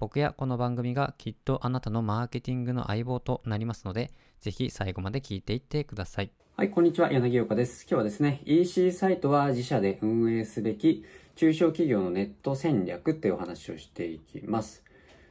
僕やこの番組がきっとあなたのマーケティングの相棒となりますので、ぜひ最後まで聞いていってください。はい、こんにちは。柳岡です。今日はですね、EC サイトは自社で運営すべき中小企業のネット戦略っていうお話をしていきます。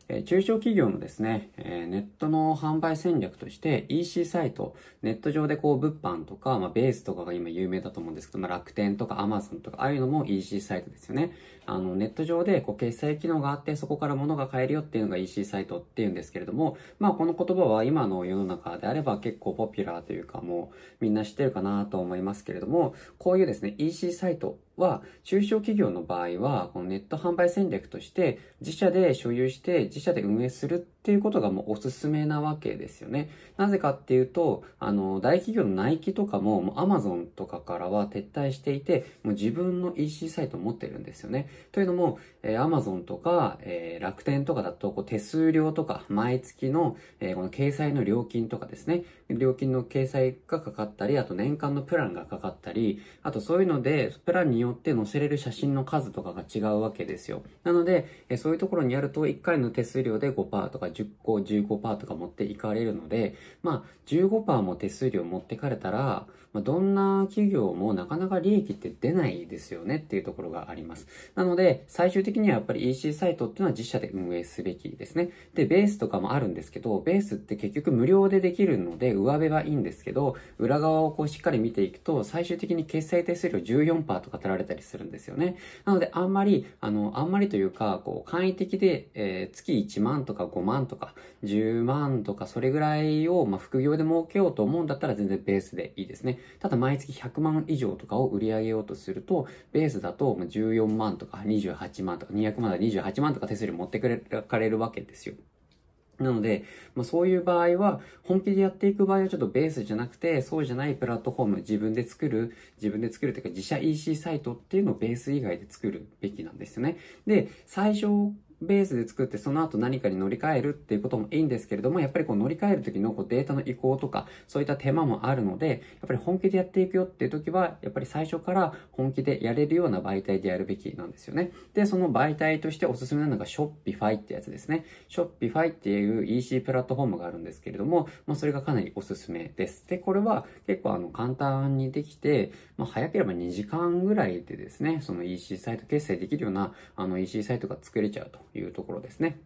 え中小企業のですね、えネットの販売戦略として EC サイト、ネット上でこう物販とか、まあ、ベースとかが今有名だと思うんですけど、まあ、楽天とか Amazon とか、ああいうのも EC サイトですよね。あの、ネット上でこう決済機能があって、そこから物が買えるよっていうのが EC サイトっていうんですけれども、まあこの言葉は今の世の中であれば結構ポピュラーというかもうみんな知ってるかなと思いますけれども、こういうですね、EC サイトは、中小企業の場合は、このネット販売戦略として、自社で所有して、自社で運営するていうことがもうおすすめなわけですよね。なぜかっていうと、あの、大企業のナイキとかも、もう Amazon とかからは撤退していて、もう自分の EC サイトを持ってるんですよね。というのも、えー、Amazon とか、えー、楽天とかだと、こう手数料とか、毎月の、えー、この掲載の料金とかですね、料金の掲載がかかったり、あと年間のプランがかかったり、あとそういうので、プランによって載せれる写真の数とかが違うわけですよ。なので、えそういうところにやると、1回の手数料で5%とか10個、15%とか持っていかれるので、まあ、15%も手数料持ってかれたら、まあ、どんな企業もなかなか利益って出ないですよねっていうところがあります。なので、最終的にはやっぱり EC サイトっていうのは自社で運営すべきですね。で、ベースとかもあるんですけど、ベースって結局無料でできるので、上辺はいいんですけど、裏側をこうしっかり見ていくと、最終的に決済手数料14%とか取られたりするんですよね。なので、あんまり、あの、あんまりというか、こう、簡易的で、えー、月1万とか5万とか、10万とか、それぐらいを、ま、副業で儲けようと思うんだったら全然ベースでいいですね。ただ、毎月100万以上とかを売り上げようとすると、ベースだと14万とか28万とか200万だ28万とか手数料持ってくれかれるわけですよ。なので、まあ、そういう場合は、本気でやっていく場合はちょっとベースじゃなくて、そうじゃないプラットフォーム、自分で作る、自分で作るというか自社 EC サイトっていうのをベース以外で作るべきなんですよね。で、最初ベースで作ってその後何かに乗り換えるっていうこともいいんですけれども、やっぱりこう乗り換える時のこうデータの移行とか、そういった手間もあるので、やっぱり本気でやっていくよっていう時は、やっぱり最初から本気でやれるような媒体でやるべきなんですよね。で、その媒体としておすすめなのが Shopify ってやつですね。Shopify っていう EC プラットフォームがあるんですけれども、まあそれがかなりおすすめです。で、これは結構あの簡単にできて、まあ早ければ2時間ぐらいでですね、その EC サイト決済できるようなあの EC サイトが作れちゃうというところですね。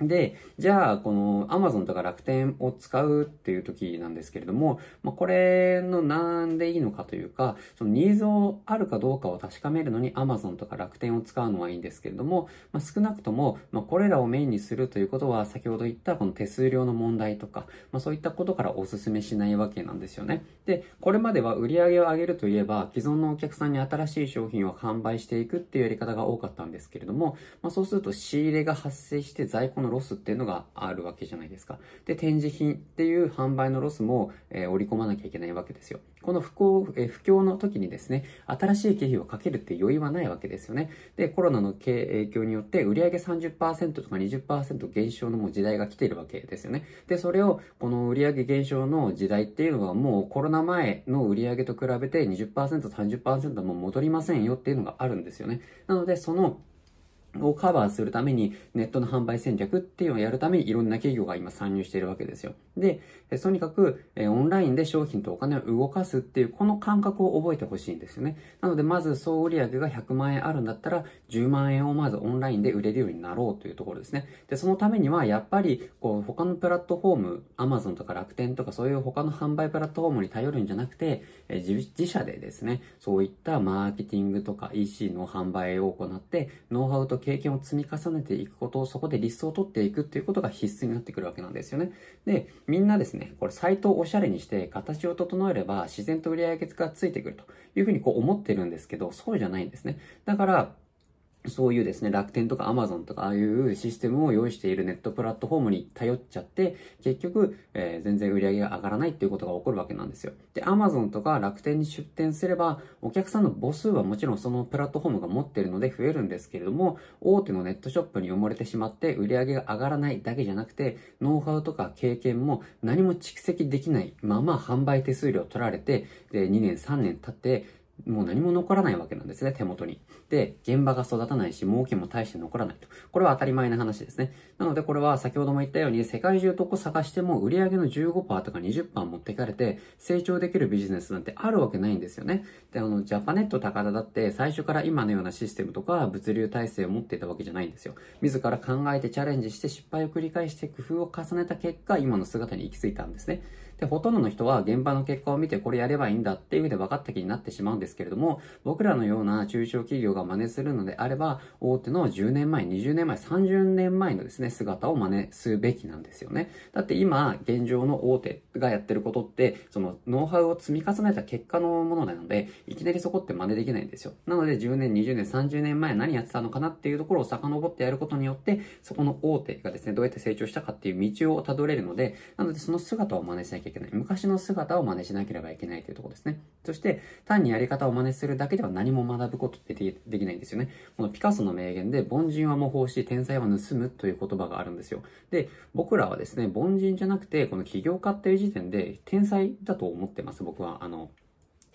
で、じゃあ、この Amazon とか楽天を使うっていう時なんですけれども、まあ、これのなんでいいのかというか、そのニーズをあるかどうかを確かめるのに Amazon とか楽天を使うのはいいんですけれども、まあ、少なくとも、まあ、これらをメインにするということは、先ほど言ったこの手数料の問題とか、まあ、そういったことからお勧めしないわけなんですよね。で、これまでは売り上げを上げるといえば、既存のお客さんに新しい商品を販売していくっていうやり方が多かったんですけれども、まあ、そうすると仕入れが発生して在庫のロスっていうのがあるわけじゃないですか。で、展示品っていう販売のロスも、えー、織り込まなきゃいけないわけですよ。この不幸、えー、不況の時にですね、新しい経費をかけるって余裕はないわけですよね。で、コロナの影響によって売上30%とか20%減少のもう時代が来ているわけですよね。で、それを、この売上減少の時代っていうのはもうコロナ前の売上と比べて20%、30%も戻りませんよっていうのがあるんですよね。なので、そのをカバーするためにネットの販売戦略っていうのをやるためにいろんな企業が今参入しているわけですよ。で、とにかくオンラインで商品とお金を動かすっていうこの感覚を覚えてほしいんですよね。なのでまず総売上が100万円あるんだったら10万円をまずオンラインで売れるようになろうというところですね。で、そのためにはやっぱりこう他のプラットフォーム、Amazon とか楽天とかそういう他の販売プラットフォームに頼るんじゃなくて、自社でですね、そういったマーケティングとか EC の販売を行ってノウハウと経験を積み重ねていくことを、そこでリストを取っていくっていうことが必須になってくるわけなんですよね。で、みんなですね、これサイトをおしゃれにして形を整えれば自然と売上月がついてくるというふうにこう思ってるんですけど、そうじゃないんですね。だから、そういうですね、楽天とかアマゾンとかああいうシステムを用意しているネットプラットフォームに頼っちゃって、結局、えー、全然売り上げが上がらないっていうことが起こるわけなんですよ。で、アマゾンとか楽天に出店すれば、お客さんの母数はもちろんそのプラットフォームが持ってるので増えるんですけれども、大手のネットショップに埋もれてしまって売り上げが上がらないだけじゃなくて、ノウハウとか経験も何も蓄積できないまま販売手数料取られて、で、2年3年経って、もう何も残らないわけなんですね、手元に。で、現場が育たないし、儲けも大して残らないと。これは当たり前な話ですね。なのでこれは先ほども言ったように、世界中どこ探しても売上の15%とか20%持っていかれて、成長できるビジネスなんてあるわけないんですよね。で、あの、ジャパネット高田だって最初から今のようなシステムとか物流体制を持っていたわけじゃないんですよ。自ら考えてチャレンジして失敗を繰り返して工夫を重ねた結果、今の姿に行き着いたんですね。で、ほとんどの人は現場の結果を見てこれやればいいんだっていうふうで分かった気になってしまうんですですけれども、僕らのような中小企業が真似するのであれば、大手の10年前、20年前、30年前のですね、姿を真似すべきなんですよね。だって今、現状の大手がやってることって、そのノウハウを積み重ねた結果のものなので、いきなりそこって真似できないんですよ。なので10年、20年、30年前何やってたのかなっていうところを遡ってやることによって、そこの大手がですね、どうやって成長したかっていう道をたどれるので、なのでその姿を真似しなきゃいけない。昔の姿を真似しなければいけないというところですね。そして、単にやり方方を真似するだけでは何も学ぶことってできないんですよね。このピカソの名言で、凡人は模倣し、天才は盗むという言葉があるんですよ。で、僕らはですね、凡人じゃなくて、この起業家っていう時点で、天才だと思ってます、僕は。あの、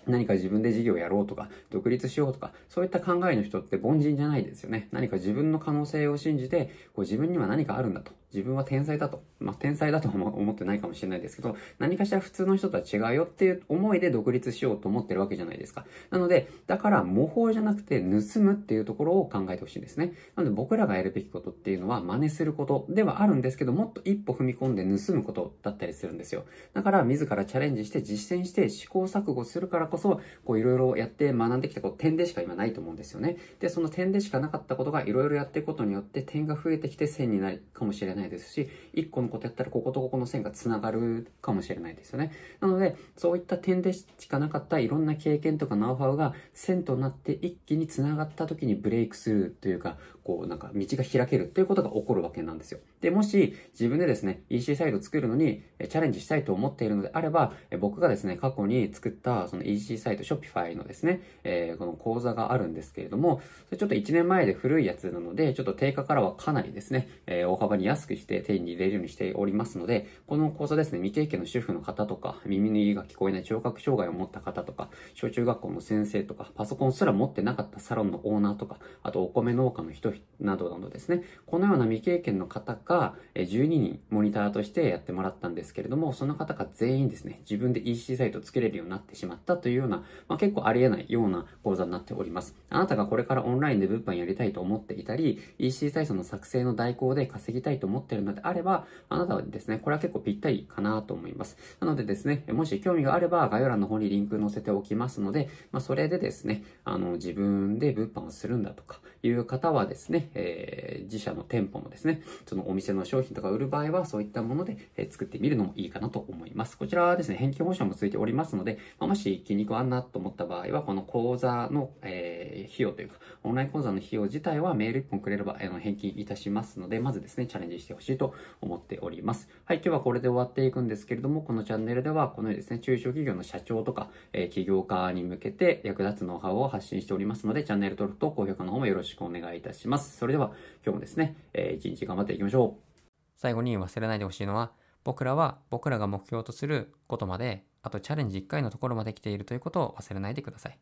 何か自分で事業やろうとか、独立しようとか、そういった考えの人って凡人じゃないですよね。何か自分の可能性を信じて、こう自分には何かあるんだと。自分は天才だと。まあ、天才だとは思ってないかもしれないですけど、何かしら普通の人とは違うよっていう思いで独立しようと思ってるわけじゃないですか。なので、だから模倣じゃなくて盗むっていうところを考えてほしいんですね。なので僕らがやるべきことっていうのは真似することではあるんですけど、もっと一歩踏み込んで盗むことだったりするんですよ。だから自らチャレンジして実践して試行錯誤するからこそ、こういろいろやって学んできたこう点でしか今ないと思うんですよね。で、その点でしかなかったことがいろいろやっていくことによって点が増えてきて線になるかもしれないないですし、1個のことやったらこことここの線が繋がるかもしれないですよね。なので、そういった点でしかなかったいろんな経験とかノウハウが線となって一気に繋がった時にブレイクスルーというか、こうなんか道が開けるということが起こるわけなんですよ。で、もし自分でですね、EC サイト作るのにチャレンジしたいと思っているのであれば、僕がですね、過去に作ったその EC サイト、Shopify のですね、えー、この講座があるんですけれども、それちょっと1年前で古いやつなので、ちょっと定価からはかなりですね、えー、大幅に安くして手に入れるようにしておりますので、この講座ですね、未経験の主婦の方とか、耳の耳が聞こえない聴覚障害を持った方とか、小中学校の先生とか、パソコンすら持ってなかったサロンのオーナーとか、あとお米農家の人などなどですね、このような未経験の方が12人モニターとしてやってもらったんですけれども、その方が全員ですね、自分で EC サイトを作れるようになってしまったというような、まあ、結構ありえないような講座になっております。あなたがこれからオンラインで物販やりたいと思っていたり、EC サイトの作成の代行で稼ぎたいと思っているのであれば、あなたはですね、これは結構ぴったりかなと思います。なのでですね、もし興味があれば概要欄の方にリンク載せておきますので、まあ、それでですね、あの、自分で物販をするんだとかいう方はですね、ですねえー、自社の店舗のですね、そのお店の商品とか売る場合はそういったもので、え作ってみるのもいいかなと思います。こちらはですね、返金保証もついておりますので、まあ、もし気に食わんなと思った場合は、この講座の、えー、費用というか、オンライン講座の費用自体はメール1本くれれば、あの返金いたしますので、まずですね、チャレンジしてほしいと思っております。はい、今日はこれで終わっていくんですけれども、このチャンネルでは、このようにですね、中小企業の社長とか、え、起業家に向けて役立つノウハウを発信しておりますので、チャンネル登録と高評価の方もよろしくお願いいたしますます。それでは、今日もですね、えー、一日頑張っていきましょう。最後に忘れないでほしいのは、僕らは僕らが目標とすることまで、あとチャレンジ1回のところまで来ているということを忘れないでください。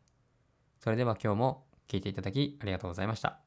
それでは今日も聞いていただきありがとうございました。